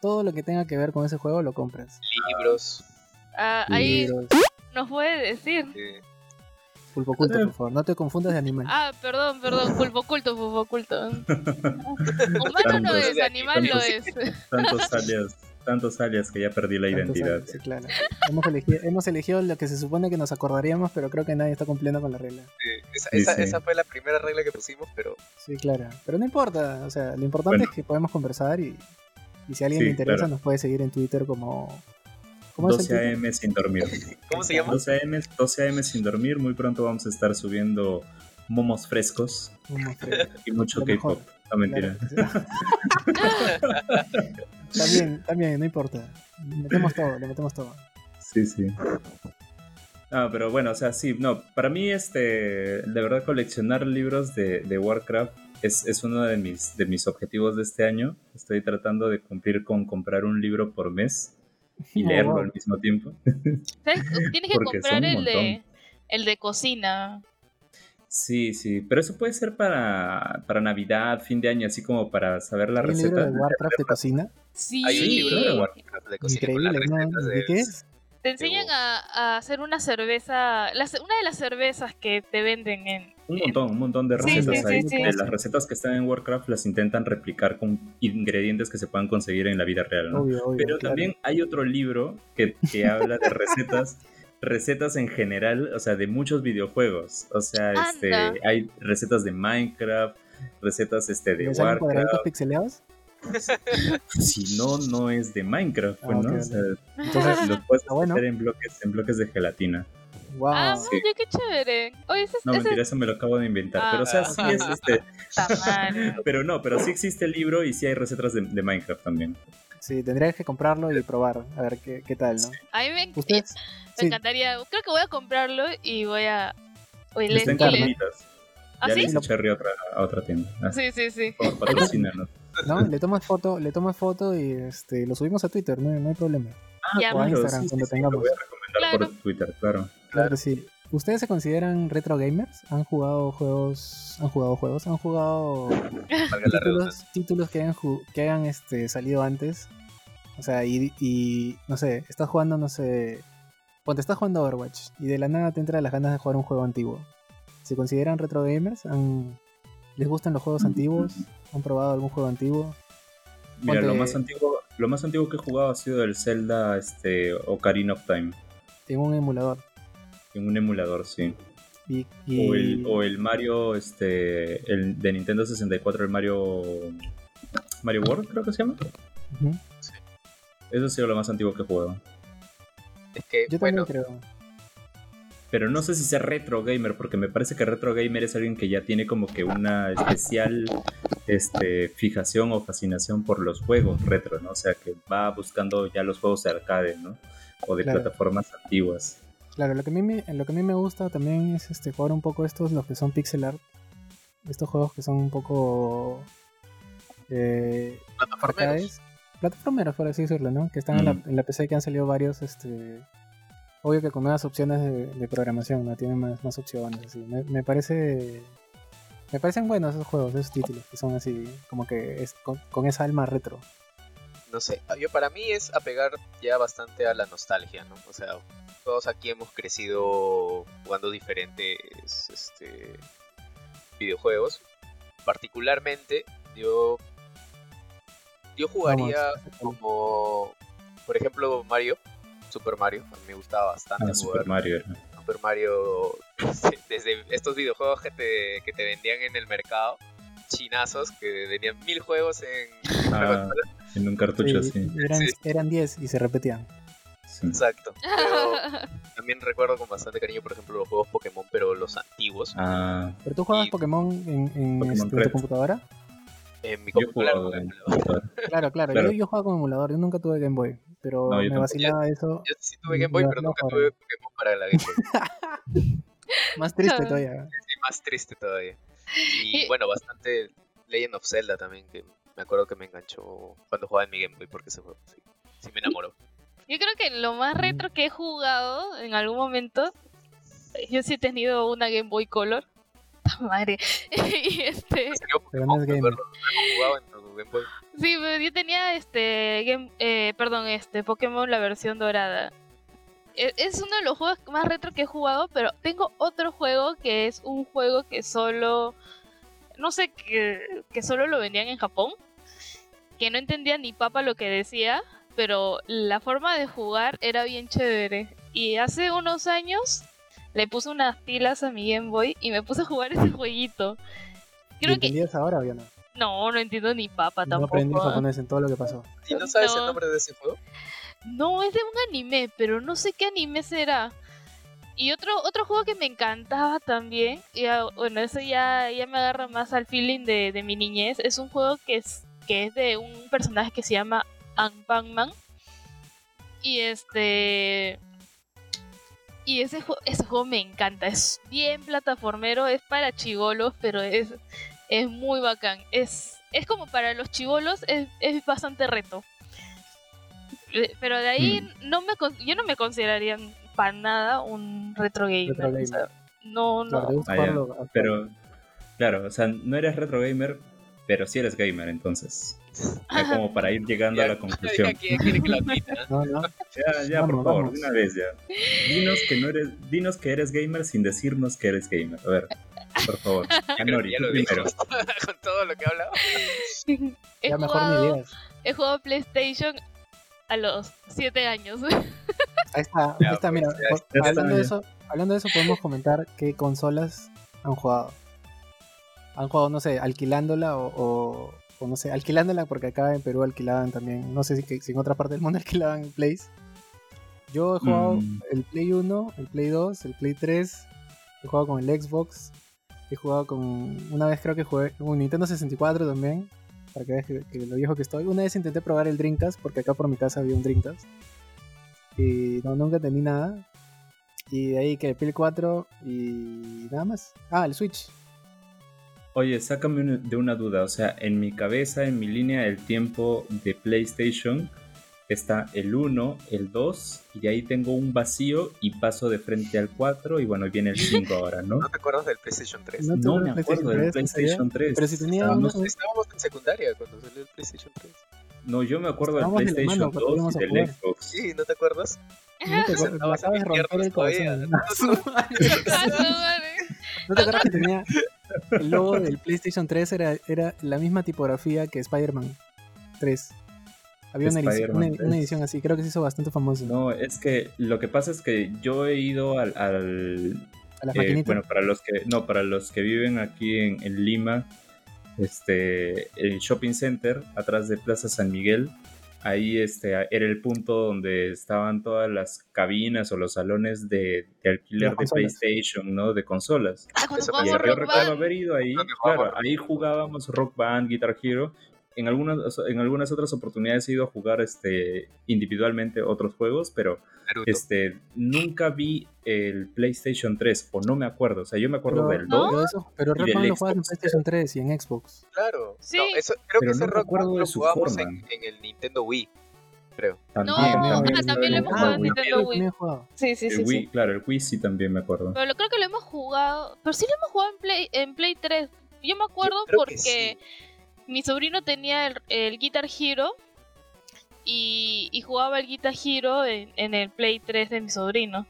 todo lo que tenga que ver con ese juego lo compras. Libros. Ah, ahí nos puede decir. Pulpo oculto, por favor. No te confundas de animal. Ah, perdón, perdón. Pulpo oculto, pulpo oculto. Humano no es, animal lo es. Tantos alias, tantos alias que ya perdí la Tantos identidad. Sí, claro. Hemos elegido, hemos elegido lo que se supone que nos acordaríamos, pero creo que nadie está cumpliendo con la regla. Sí, esa, Sí, esa- sí. esa fue la primera regla que pusimos, pero Sí, claro. Pero no importa. O sea, lo importante Bueno. es que podemos conversar y, y si a alguien Sí, le interesa claro. nos puede seguir en Twitter como... ¿Cómo es el 12 Twitter? AM sin dormir. ¿cómo se llama? 12 AM, 12 AM sin dormir. Muy pronto vamos a estar subiendo momos frescos Como Fred. y mucho K-pop. No mentira. Claro. también, también, no importa. Le metemos todo, le metemos todo. Sí, sí. Ah, pero bueno, o sea, sí, no, para mí, este, de verdad, coleccionar libros de, de Warcraft es, es uno de mis, de mis objetivos de este año. Estoy tratando de cumplir con comprar un libro por mes y Oh, leerlo wow. al mismo tiempo. ¿Sabes? Tienes que Porque comprar el de, el de cocina. Sí, sí, pero eso puede ser para, para Navidad, fin de año, así como para saber la ¿Hay un libro receta. de Warcraft de cocina? Sí. Hay un Sí, libro de. Warcraft de cocina Increíble, ¿De qué es? Te enseñan a, a hacer una cerveza, la una de las cervezas que te venden en... Un montón, un montón de recetas sí, ahí. sí, sí. Las recetas que están en Warcraft las intentan replicar con ingredientes que se puedan conseguir en la vida real, ¿no? Obvio, obvio. Pero claro. también hay otro libro que, que habla de recetas, recetas en general, o sea, de muchos videojuegos. O sea, este, hay recetas de Minecraft, recetas este, de ¿Me salen cuadraditos Warcraft. pixeleados? Si no, no es de Minecraft, pues, Ah, ¿no? ok, O sea, Entonces, los puedes bueno. hacer en bloques, en bloques de gelatina. Wow. Ah, Sí. oye, qué chévere. Oye, ese, No, ese mentira, eso me lo acabo de inventar. Ah. Pero, o sea, sí es este. está mal. Pero no, pero sí existe el libro y sí hay recetas de, de Minecraft también. Sí, tendrías que comprarlo y probar, a ver qué, qué tal, ¿no? A mí me, me sí, encantaría. Creo que voy a comprarlo y voy a. Oye, le, Está en y le- carnitas. ¿Ah, ya sí? le hice cherry a otra, a otra tienda. Ah, Sí, sí, sí. Por favor, patrocínanos. ¿no? Le tomas foto, le tomas foto y este, lo subimos a Twitter, no, no hay problema. Ah, O a pues. Instagram, cuando Lo tengamos. voy a recomendar Claro. por Twitter, claro. Claro que sí. ¿Ustedes se consideran retro gamers? ¿Han jugado juegos? ¿Han jugado juegos? ¿Han jugado títulos, títulos que hayan, que hayan este, salido antes? O sea, y, y, no sé, estás jugando, no sé, cuando estás jugando Overwatch y de la nada te entra las ganas de jugar un juego antiguo. ¿Se consideran retro gamers? ¿Han- ¿Les gustan los juegos antiguos? ¿Han probado algún juego antiguo? Mira, lo más antiguo, lo más antiguo que he jugado ha sido el Zelda este, Ocarina of Time. En un emulador. En un emulador, sí. Y, y- O, el, o el Mario, este, el de Nintendo 64, el Mario. Mario World, creo que se llama. Eso ha sido lo más antiguo que he jugado. Es que, Yo bueno, también creo. Pero no sé si sea retro gamer, porque me parece que retro gamer es alguien que ya tiene como que una especial este, fijación o fascinación por los juegos retro, ¿no? O sea, que va buscando ya los juegos de arcade, ¿no? O de Claro. plataformas antiguas. Claro, lo que, a mí me, lo que a mí me gusta también es este, jugar un poco estos, los que son pixel art. Estos juegos que son un poco eh, plataformeros. arcades. Plataformeros, por así decirlo, ¿no? Que están en, la, Mm. en la PC que han salido varios, este... Obvio que con nuevas opciones de, de programación, ¿no? Tienen más, más opciones, así. Me, me parece... Me parecen buenos esos juegos, esos títulos, que son así, como que es con, con esa alma retro. No sé, yo para mí es apegar ya bastante a la nostalgia, ¿no? O sea, todos aquí hemos crecido jugando diferentes este, videojuegos. Particularmente, yo yo jugaría Vamos, como, por ejemplo, Mario, Super Mario. A mí me gustaba bastante Ah, jugar Super Mario. Super Mario desde estos videojuegos que te, que te vendían en el mercado, chinazos, que vendían mil juegos en Ah. En un cartucho, Sí, sí. Eran, Sí. eran 10 y se repetían. sí. Exacto. Pero también recuerdo con bastante cariño, por ejemplo, los juegos Pokémon, pero los antiguos. Ah, ¿Pero tú juegas Y- Pokémon en, en, Pokémon este, en tu computadora? En mi computadora. en. Claro, claro, Claro. Yo, yo jugaba con emulador, yo nunca tuve Game Boy, pero No, me tampoco. vacilaba eso. Yo sí tuve Game Boy, pero nunca tuve Pokémon para la Game Boy. Más triste todavía. Sí, más triste todavía. Y Y- bueno, bastante Legend of Zelda también, que me acuerdo que me enganchó cuando jugaba en mi Game Boy, porque ese juego sí, sí me enamoró. Yo creo que lo más retro que he jugado en algún momento, yo sí he tenido una Game Boy Color. Madre. y este, Pokémon, en Game Boy. sí, pero yo tenía este game, eh, perdón, este Pokémon la versión dorada. e- es uno de los juegos más retro que he jugado, pero tengo otro juego que es un juego que solo, no sé, que, que solo lo vendían en Japón, que no entendía ni papa lo que decía, pero la forma de jugar era bien chévere. Y hace unos años le puse unas pilas a mi Game Boy y me puse a jugar ese jueguito. ¿Y Creo que entendías ahora o ya no? no, no entiendo ni papa No aprendí tampoco. japonés en todo lo que pasó. ¿Y no sabes el No. nombre de ese juego? No, es de un anime, pero no sé qué anime será. Y otro, otro juego que me encantaba también, y ah, bueno, eso ya, ya me agarra más al feeling de, de mi niñez, es un juego que es, que es de un personaje que se llama Anpanman. Y este... Y ese, ese juego me encanta, es bien plataformero, es para chivolos, pero es, es muy bacán. Es, es como para los chivolos, es, es bastante reto. Eh, Pero de ahí Mm. no me yo no me consideraría para nada un retro gamer. Retro o sea, gamer. no, Claro, no. Ah. Pero, claro, o sea, no eres retro gamer, pero sí eres gamer, entonces. Ya como para ir llegando a la conclusión. Ya. No, no. Ya, ya, Vamos, por favor, vamos. de una vez ya. Dinos que no eres, dinos que eres gamer sin decirnos que eres gamer. A ver, por favor. Anori, ya lo primero. con todo lo que he, Ya mejor ni jugado, ideas. he jugado PlayStation a los 7 años. Ahí está, ahí está, mira. hablando, de eso, hablando de eso, podemos comentar qué consolas han jugado. Han jugado, no sé, alquilándola o, o, o no sé, alquilándola porque acá en Perú alquilaban también, no sé si, que- si en otra parte del mundo alquilaban Plays. Yo he jugado Mm. el Play 1, el Play 2, el Play 3, he jugado con el Xbox, he jugado con, una vez creo que jugué con un Nintendo 64 también, para que veas que, lo viejo que estoy. Una vez intenté probar el Dreamcast, porque acá por mi casa había un Dreamcast. Y no, nunca entendí nada. Y de ahí que el Play 4 y nada más. Ah, el Switch. Oye, sácame de una duda. O sea, en mi cabeza, en mi línea del tiempo de PlayStation, está el 1, el 2, y de ahí tengo un vacío y paso de frente al 4, y bueno, viene el 5 ahora, ¿no? ¿No te acuerdas del PlayStation 3? No te No acuerdas me del acuerdo del PlayStation 3, ¿en serio? PlayStation 3. Pero si tenía Estábamos- en secundaria cuando salió el PlayStation 3. No, yo me acuerdo del de PlayStation mano cuando 2 íbamos y del. Xbox. Sí, ¿no te acuerdas? No te acuerdas, acabas de romper el corazón. ¿No te acuerdas que tenía el logo del PlayStation 3 era, era la misma tipografía que Spider-Man 3? Había una edición, Spider-Man una- 3. una edición así, creo que se hizo bastante famoso. No, es que lo que pasa es que yo he ido al, al- a las eh, bueno, para los que no, para los que viven aquí en, en Lima, este, el shopping center atrás de Plaza San Miguel, ahí este era el punto donde estaban todas las cabinas o los salones de, de alquiler de. PlayStation, ¿no? De consolas. Ah, Y yo recuerdo haber ido ahí, claro, ahí jugábamos Rock Band, Guitar Hero. En algunas, en algunas otras oportunidades he ido a jugar este, individualmente otros juegos, pero Naruto. este, nunca vi el PlayStation 3, o no me acuerdo. O sea, yo me acuerdo pero, del ¿no? 2, pero, eso, pero y Rock del Band lo jugabas en. PlayStation 3 y en Xbox. Claro. Sí. No, eso, creo Pero que no ese me Rock acuerdo Band de lo forma. en, en el Nintendo Wii, creo. No, también, ah, también, también lo hemos jugado en Nintendo Wii. jugado. Sí, sí, El sí, Wii, sí. claro, el Wii sí también me acuerdo. Pero lo- creo que lo hemos jugado. Pero sí lo hemos jugado en Play, en Play 3. Yo me acuerdo Yo porque que sí. Mi sobrino tenía el, el Guitar Hero y, y jugaba el Guitar Hero en, en el Play 3 de mi sobrino.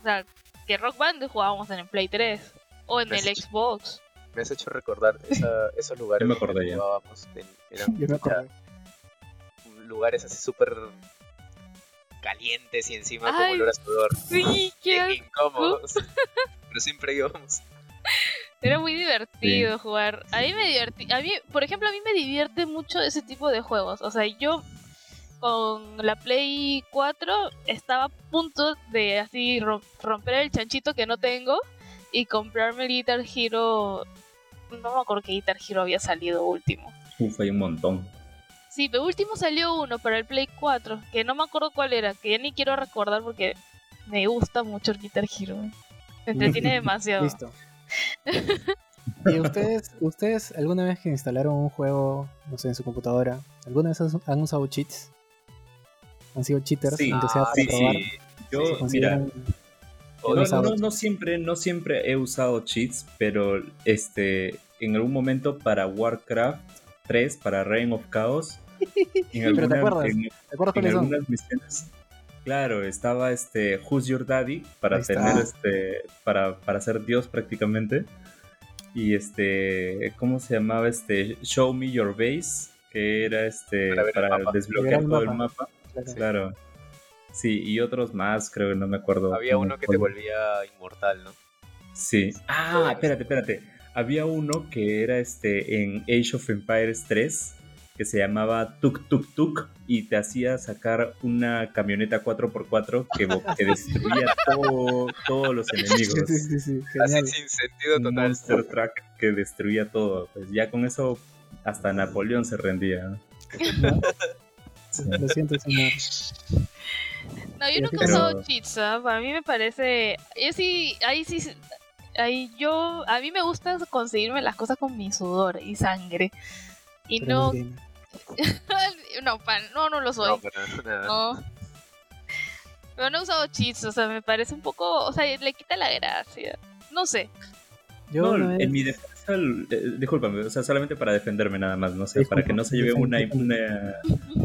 O sea, que Rock Band jugábamos en el Play 3 o en el Xbox. Me has hecho recordar esa- esos lugares Yo me donde acordé ya. jugábamos. en- eran Yo me acuerdo. ya lugares así súper calientes y encima con Ay, olor a sudor. Sí, qué incómodos. Pero siempre íbamos. Era muy divertido jugar. A mí me divertí. A mí, por ejemplo, a mí me divierte mucho ese tipo de juegos. O sea, yo con la Play 4 estaba a punto de así rom- romper el chanchito que no tengo y comprarme el Guitar Hero. No me acuerdo qué Guitar Hero había salido último. Uf, hay un montón. Sí, pero último salió uno para el Play 4, que no me acuerdo cuál era, que ya ni quiero recordar porque me gusta mucho el Guitar Hero. Me entretiene demasiado. Listo. ¿Y ustedes, ustedes alguna vez que instalaron un juego, no sé, en su computadora, alguna vez han usado cheats? ¿Han sido cheaters? Sí, Ah, sí, probar? sí. Yo, ¿Se mira, no, siempre, no siempre he usado cheats, pero este, en algún momento para Warcraft 3, para Reign of Chaos, en Pero te acuerdas, en- ¿Te acuerdas en algunas misiones. Claro, estaba este Who's Your Daddy para Ahí está. tener este para, para ser Dios prácticamente. Y este, ¿cómo se llamaba este Show Me Your Base? Que era este Para el para, mapa. desbloquear todo el mapa. Claro. Claro. Sí, y otros más, creo que no me acuerdo. Había uno que te volvía inmortal, ¿no? Sí. Ah, espérate, espérate. Había uno que era este en Age of Empires 3 que se llamaba Tuk Tuk Tuk y te hacía sacar una camioneta 4x4 que, destruía todo, todos los enemigos. Sí, sí, sí, Así genial. sin sentido Un total. Monster Truck que destruía todo. Pues ya con eso hasta Napoleón se rendía. ¿no? Sí. Lo siento, señor. No, yo nunca he Pero- usado cheats, ¿ah? Para mí me parece... Yo sí, ahí sí... Ahí yo... A mí me gusta conseguirme las cosas con mi sudor y sangre. Y Pero no... no, pa- no, no lo soy. No, nada. No. Pero no he usado cheats, o sea, me parece un poco... O sea, le quita la gracia. No sé. Yo No, en mi defensa, eh, discúlpame, o sea, solamente para defenderme nada más, no sé, para que no se lleve una, una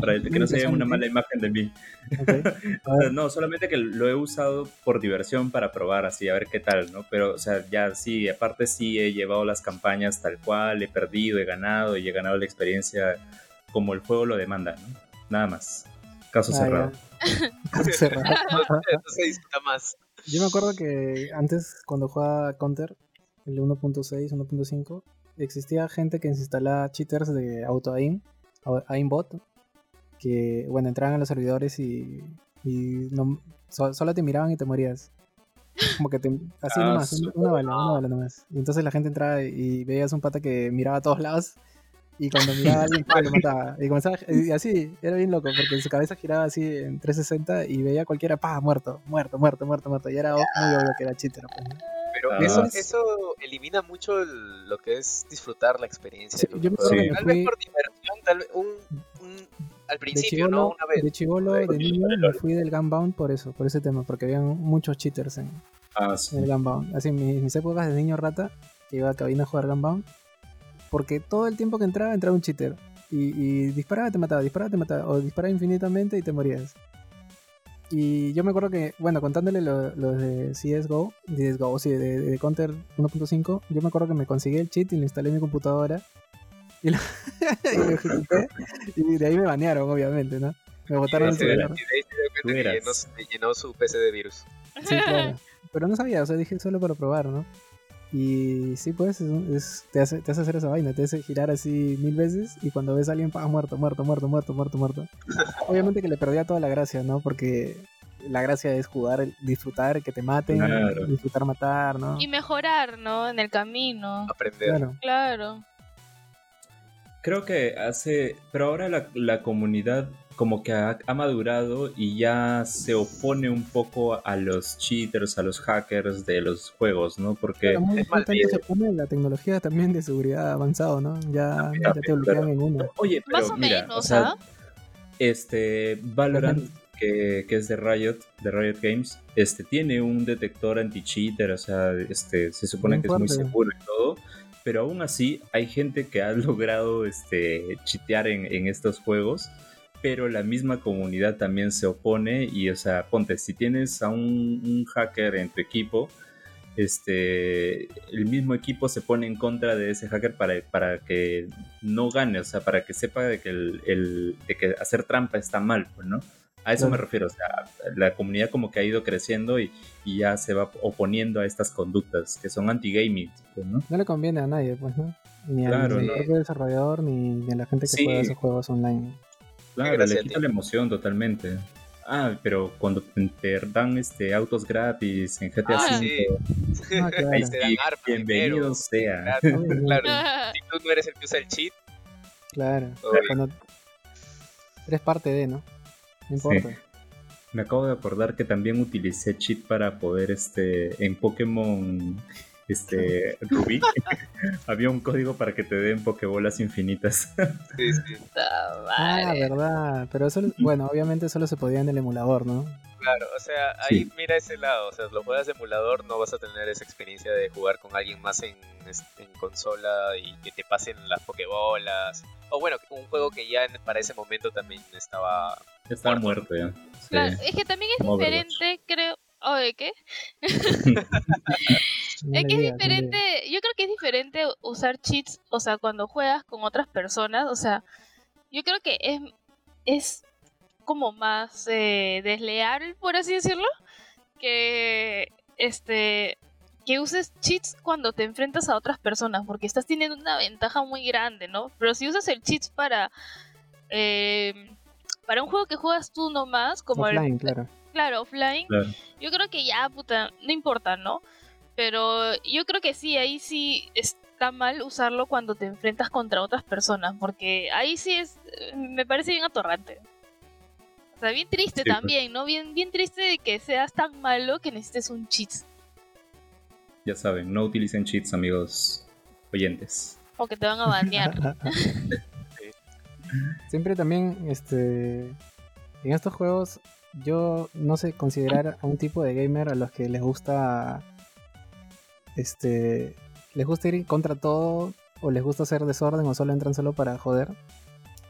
para que no se lleve una mala imagen de mí. O sea, no, solamente que lo he usado por diversión para probar así, a ver qué tal, ¿no? Pero, o sea, ya sí, aparte sí he llevado las campañas tal cual, he perdido, he ganado y he ganado la experiencia como el juego lo demanda, ¿no? Nada más. Caso ah, cerrado. ya. Caso cerrado. No se disfruta más. Yo me acuerdo que antes, cuando jugaba Counter, el 1.6, 1.5, existía gente que se instalaba cheaters de auto-aim, au- aimbot, que, bueno, entraban a los servidores y, y no, so- solo te miraban y te morías. Como que te, así Ah, nomás, una, una bala, una bala nomás. Y entonces la gente entraba y veías un pata que miraba a todos lados y cuando miraba a alguien, ¡pah! lo mataba. Y comenzaba, y así, era bien loco, porque su cabeza giraba así en 360 y veía a cualquiera, pa, muerto, muerto, muerto, muerto, muerto. Y era o- muy obvio que era cheater. pues, ¿no? Pero Ah. eso, eso elimina mucho el- lo que es disfrutar la experiencia. Sí, yo me Sí. que Tal vez fui por diversión, tal vez un, un- al de principio, ¿no? Una vez. de chivolo, de niño, me fui del Gunbound por eso, por ese tema, porque había muchos cheaters en, Ah, sí. en el Gunbound. Así, en mis, mis épocas de niño rata, que iba a cabina a jugar Gunbound, porque todo el tiempo que entraba, entraba un cheater. Y, y disparaba, te mataba, disparaba, te mataba, o disparaba infinitamente y te morías. Y yo me acuerdo que, bueno, contándole lo- los de CSGO, CSGO, sí, de, de Counter 1.5, yo me acuerdo que me conseguí el cheat y lo instalé en mi computadora. Y lo, y lo ejecuté. Y de ahí me banearon, obviamente, ¿no? Me botaron el servidor. y de ahí se dio cuenta que llenó, su- llenó su PC de virus. Sí, claro. Pero no sabía, o sea, dije solo para probar, ¿no? Y sí, pues, es un- es- te, hace, te hace hacer esa vaina, te hace girar así mil veces y cuando ves a alguien, pa, muerto, muerto, muerto, muerto, muerto, muerto. Obviamente que le perdía toda la gracia, ¿no? Porque la gracia es jugar, disfrutar, que te maten, Claro. disfrutar matar, ¿no? Y mejorar, ¿no? En el camino. Aprender. Claro. Claro. Creo que hace, pero ahora la, la comunidad como que ha, ha madurado y ya se opone un poco a los cheaters, a los hackers de los juegos, ¿no? Porque es mal se la tecnología también de seguridad avanzado, ¿no? Ya, ya te bloquean en uno. Oye, pero Más o mira, menos, o sea, ¿ah? este Valorant que, que es de Riot, de Riot Games, este tiene un detector anti-cheater, o sea, este se supone que es muy seguro y todo, pero aún así hay gente que ha logrado este chitear en, en estos juegos. Pero la misma comunidad también se opone y, o sea, ponte, si tienes a un, un hacker en tu equipo, este, el mismo equipo se pone en contra de ese hacker para, para que no gane, o sea, para que sepa de que, el, el- de que hacer trampa está mal, pues, ¿no? A eso me refiero, o sea, la comunidad como que ha ido creciendo y, y ya se va oponiendo a estas conductas que son anti-gaming, pues, ¿no? No le conviene a nadie, pues, ¿no? Ni al, desarrollador, ni, ni a la gente que Sí. juega esos juegos online. Claro, le quita la emoción totalmente. Ah, pero cuando te dan este autos gratis en GTA Ah, V, sí. Ah, claro. Ahí te dan armas, bienvenido sea. Claro, claro. Si tú no eres el que usa el cheat, Claro. Cuando eres parte de, ¿no? No importa. Me acabo de acordar que también utilicé cheat para poder, este, en Pokémon, este, Rubí, había un código para que te den Pokébolas infinitas. sí, sí, Puta Ah, verdad. Pero eso, bueno, obviamente solo se podía en el emulador, ¿no? claro. O sea, ahí Sí. mira ese lado. O sea, lo juegas de emulador, no vas a tener esa experiencia de jugar con alguien más en, en consola y que te pasen las Pokébolas. O bueno, un juego que ya para ese momento también estaba Está muerto ya. Sí. Claro, es que también es Como diferente, creo. Oye, ¿qué? No Es que es diferente, yo creo que es diferente usar cheats, o sea, cuando juegas con otras personas, o sea, yo creo que es, es como más eh, desleal, por así decirlo, que este que uses cheats cuando te enfrentas a otras personas, porque estás teniendo una ventaja muy grande, ¿no? Pero si usas el cheats para eh, para un juego que juegas tú nomás, como el claro. Claro, offline, Claro. yo creo que ya, puta, no importa, ¿no? Pero yo creo que sí, ahí sí está mal usarlo cuando te enfrentas contra otras personas, porque ahí sí es, eh, me parece bien atorrante. O sea, bien triste Sí, pues. también, ¿no? Bien, bien triste de que seas tan malo que necesites un cheat. Ya saben, no utilicen cheats, amigos oyentes. O que te van a banear. Siempre también, este, en estos juegos, yo no sé considerar a un tipo de gamer a los que les gusta, este, les gusta ir contra todo o les gusta hacer desorden o solo entran solo para joder.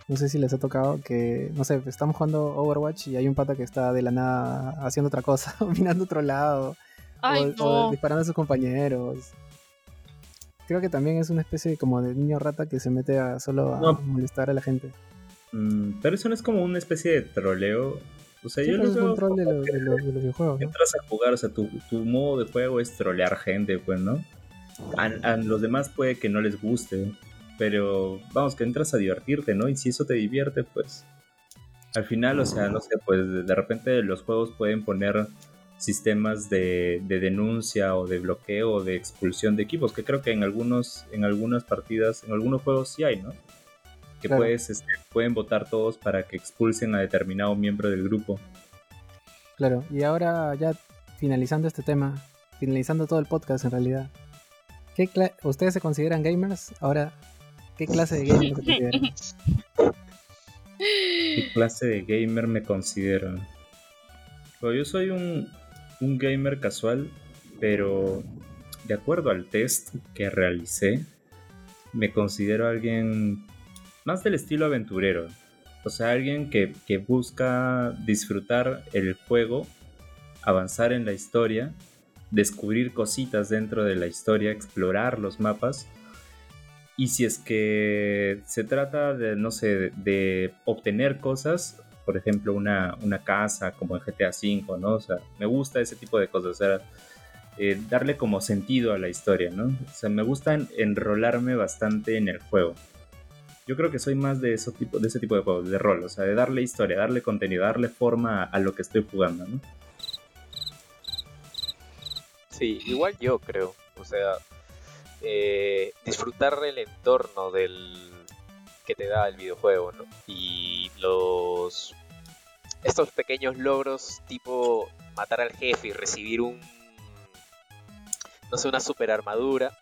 No sé si les ha tocado que, no sé, estamos jugando Overwatch y hay un pata que está de la nada haciendo otra cosa, mirando otro lado, Ay, o, o no. disparando a sus compañeros. Creo que también es una especie como de niño rata que se mete a solo a No. molestar a la gente. Mm, pero eso no es como una especie de troleo. O sea, Sí, yo pues lo es veo control de, los- que de los, de los videojuegos. ¿no? entras a jugar, o sea, tu, tu modo de juego es trolear gente, pues, ¿no? A, a los demás puede que no les guste, pero vamos, que entras a divertirte, ¿no? Y si eso te divierte, pues al final, o sea, no sé, pues de de repente los juegos pueden poner sistemas de, de denuncia o de bloqueo o de expulsión de equipos, que creo que en algunos, en algunas partidas, en algunos juegos sí hay, ¿no? Que Claro. puedes, este, pueden votar todos para que expulsen a determinado miembro del grupo. Claro, y ahora ya finalizando este tema, finalizando todo el podcast en realidad. ¿qué ¿Ustedes se consideran gamers? Ahora, ¿qué clase de gamers se consideran? ¿Qué clase de gamer me considero? Bueno, yo soy un, un gamer casual, pero de acuerdo al test que realicé, me considero alguien más del estilo aventurero. O sea, alguien que, que busca disfrutar el juego, avanzar en la historia, descubrir cositas dentro de la historia, explorar los mapas. Y si es que se trata de, no sé, de, obtener cosas, por ejemplo, una, una casa como en GTA V, ¿no? O sea, me gusta ese tipo de cosas, o sea, eh, darle como sentido a la historia, ¿no? O sea, me gusta en- enrolarme bastante en el juego. Yo creo que soy más de, eso tipo, de ese tipo de juegos, de rol, o sea, de darle historia, darle contenido, darle forma a, lo que estoy jugando, ¿no? Sí, igual yo creo. O sea, eh, disfrutar el entorno del que te da el videojuego, ¿no? Y los estos pequeños logros tipo matar al jefe y recibir un no sé, una super armadura.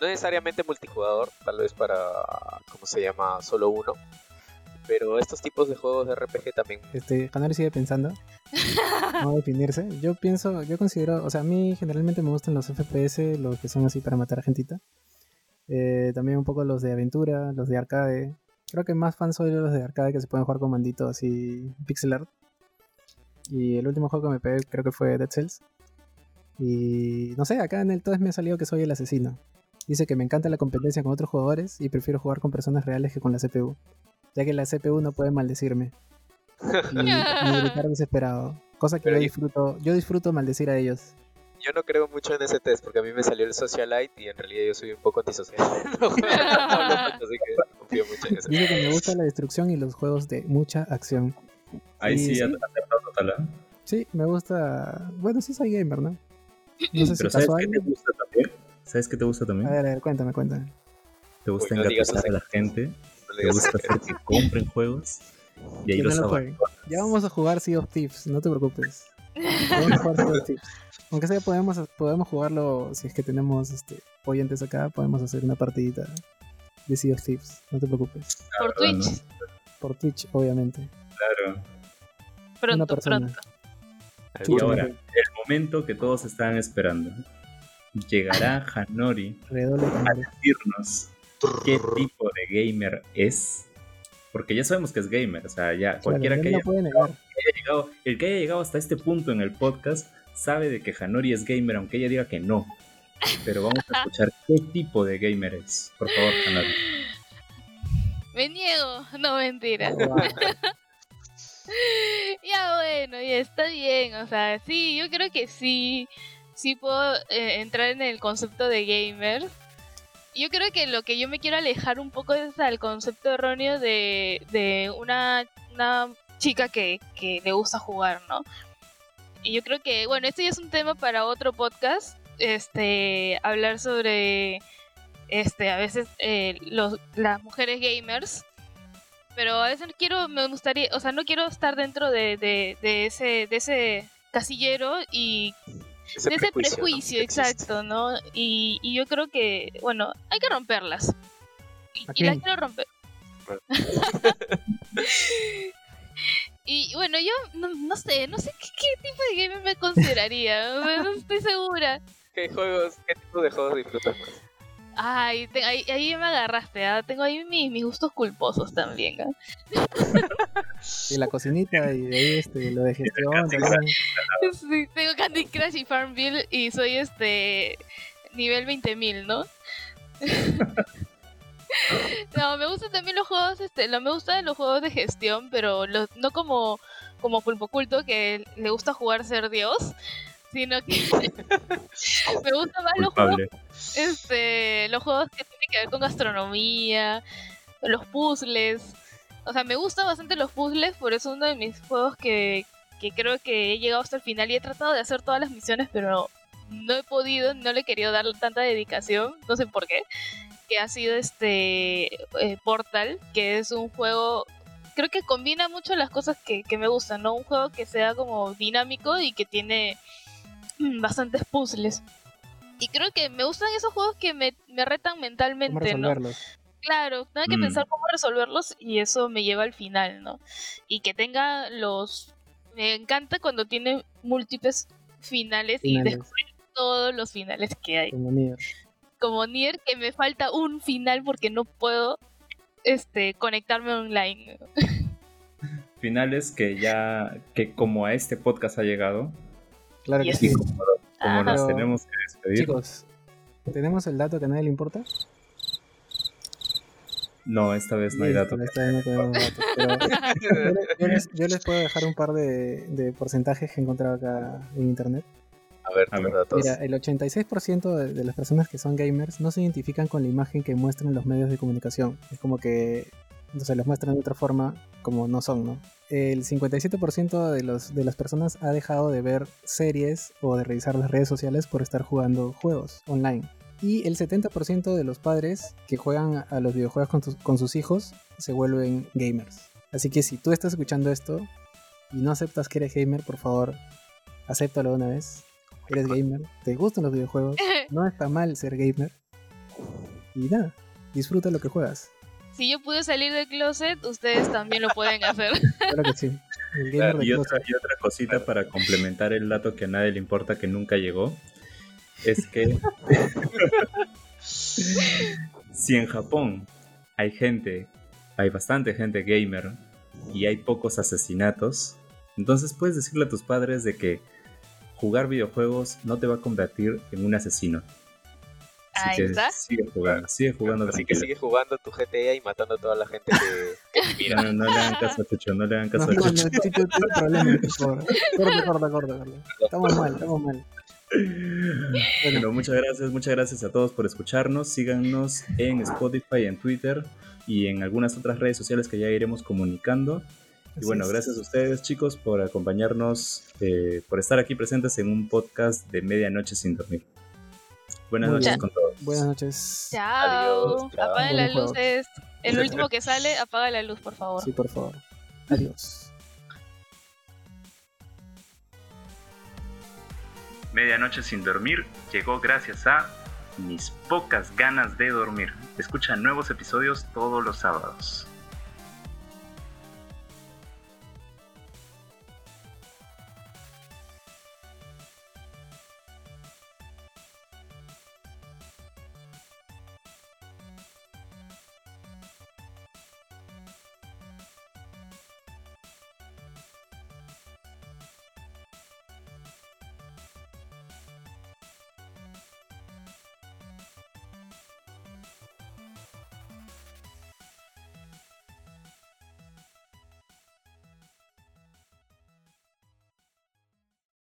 No necesariamente multijugador, tal vez para ¿cómo se llama? solo uno. Pero estos tipos de juegos de RPG también Este, Canary sigue pensando. ¿Cómo definirse? Yo pienso, yo considero, o sea, a mí generalmente me gustan los FPS, los que son así para matar a gentita. Eh, también un poco los de aventura, los de arcade. Creo que más fan soy de los de arcade que se pueden jugar con mandito así pixel art. Y el último juego que me pegué creo que fue Dead Cells. Y no sé, acá en el test me ha salido que soy el asesino. Dice que me encanta la competencia con otros jugadores y prefiero jugar con personas reales que con la CPU. Ya que la CPU no puede maldecirme. Y, y gritar desesperado. Cosa que Pero yo disfruto, yo disfruto maldecir a ellos. Yo no creo mucho en ese test porque a mí me salió el socialite y en realidad yo soy un poco antisocial. no, juego, no hablo mucho, así que confío mucho en eso. Dice que me gusta la destrucción y los juegos de mucha acción. Ahí Sí, sí, sí. ha acertado total, ¿ah? Sí, me gusta. Bueno, sí soy gamer, ¿no? No sé si Pero ¿sabes casual. qué te gusta también? ¿Sabes qué te gusta también? A ver, a ver, cuéntame, cuéntame. Te gusta Uy, no engatusar a la gente, No te gusta hacer que compren juegos y ahí Que no los jueguen. Ya vamos a jugar Sea of Thieves, no te preocupes. Vamos a jugar Sea of Thieves. Aunque sea, podemos, podemos jugarlo, si es que tenemos este, oyentes acá, podemos hacer una partidita de Sea of Thieves, no te preocupes. Por ¿verdad, no? Twitch. Por Twitch, obviamente. Claro. una Pronto, persona. pronto. Y ahora, el momento que todos estaban esperando. Llegará Hanori a decirnos qué tipo de gamer es Porque ya sabemos que es gamer, o sea, ya cualquiera Claro, que, haya, no puede negar. que haya llegado, el que haya llegado hasta este punto en el podcast sabe de que Hanori es gamer, aunque ella diga que no. Pero vamos a escuchar qué tipo de gamer es. Por favor, Hanori. Me niego, no mentira. Ya bueno, ya está bien, o sea, sí, yo creo que sí, sí puedo eh, entrar en el concepto de gamer. Yo creo que lo que yo me quiero alejar un poco es al concepto erróneo de, de una, chica que, que le gusta jugar, ¿no? Y yo creo que, bueno, este ya es un tema para otro podcast, este, hablar sobre, este, a veces eh, los, las mujeres gamers pero a veces quiero, me gustaría, o sea, no quiero estar dentro de, de, de ese, de ese casillero y Ese de ese prejuicio, exacto, ¿no? Y, y yo creo que, bueno, hay que romperlas. Y, ¿A y las quiero romper. y bueno, yo no, no sé, no sé qué, qué tipo de gamer me consideraría, no estoy segura. ¿Qué juegos, qué tipo de juegos disfrutas más? Ay, te- ahí, ahí me agarraste, ¿ah? tengo ahí mis, mis gustos culposos también. Y la cocinita y de ahí este, lo de gestión. Sí, tengo Candy Crush y Farmville y soy este nivel 20.000, ¿no? no, me gustan también los juegos, este, no me gustan los juegos de gestión, pero los, no como como Pulpo Culto que le gusta jugar ser Dios, sino que me gustan más los juegos, este, los juegos que tienen que ver con gastronomía, los puzzles. O sea, me gustan bastante los puzzles, por eso uno de mis juegos que, que creo que he llegado hasta el final y he tratado de hacer todas las misiones, pero no he podido, no le he querido dar tanta dedicación, no sé por qué, que ha sido este eh, Portal, que es un juego, creo que combina mucho las cosas que, que me gustan, ¿no? Un juego que sea como dinámico y que tiene bastantes puzzles. Y creo que me gustan esos juegos que me, me retan ¿Cómo mentalmente, ¿no? resolverlos? Claro, tengo que Mm. pensar cómo resolverlos y eso me lleva al final, ¿no? Y que tenga los... Me encanta cuando tiene múltiples finales, y descubrir todos los finales que hay. Como Nier. Como Nier, que me falta un final porque no puedo este conectarme online. Finales que ya, que como a este podcast ha llegado, Claro que sí. como, nos tenemos que despedir, Chicos, ¿tenemos el dato que a nadie le importa? no, esta vez no hay dato. esta vez no tenemos datos, pero yo, les- yo puedo dejar un par de, de porcentajes que he encontrado acá en internet. A ver, A ver. datos. Mira, el 86% de, de las personas que son gamers no se identifican con la imagen que muestran los medios de comunicación. Es como que se los muestran de otra forma como no son, ¿no? El 57% de, los, de las personas ha dejado de ver series o de revisar las redes sociales por estar jugando juegos online. Y el 70% de los padres que juegan a los videojuegos con, tus- con sus hijos se vuelven gamers. Así que si tú estás escuchando esto y no aceptas que eres gamer, por favor, acéptalo de una vez. Eres gamer, te gustan los videojuegos, no está mal ser gamer. Y nada, disfruta lo que juegas. Si yo pude salir del closet, ustedes también lo pueden hacer. Claro que sí. Y otra, y otra cosita para complementar el dato que a nadie le importa que nunca llegó, es que si en Japón hay gente, hay bastante gente gamer y hay pocos asesinatos, entonces puedes decirle a tus padres de que jugar videojuegos no te va a convertir en un asesino. Así Ahí que está. sigue jugando, sigue jugando Así que tranquilo. sigue jugando tu GTA y matando a toda la gente que, que mira. No, no le hagan caso a Chucho, no le hagan No, caso no, a no, Chucho. Tiene problemas, por favor. Corta, corta, corta, corta. Estamos mal, estamos mal. Bueno, muchas gracias, muchas gracias a todos por escucharnos. Síganos en Spotify, en Twitter y en algunas otras redes sociales que ya iremos comunicando. Y bueno, gracias a ustedes chicos por acompañarnos, eh, por estar aquí presentes en un podcast de Medianoche sin dormir. Buenas Muy noches bien. con todos. Buenas noches. Chao. Adiós, chao. Apaguen las luces. El último que sale, apaga la luz, por favor. Sí, por favor. Adiós. Medianoche sin dormir llegó gracias a mis pocas ganas de dormir. Escucha nuevos episodios todos los sábados.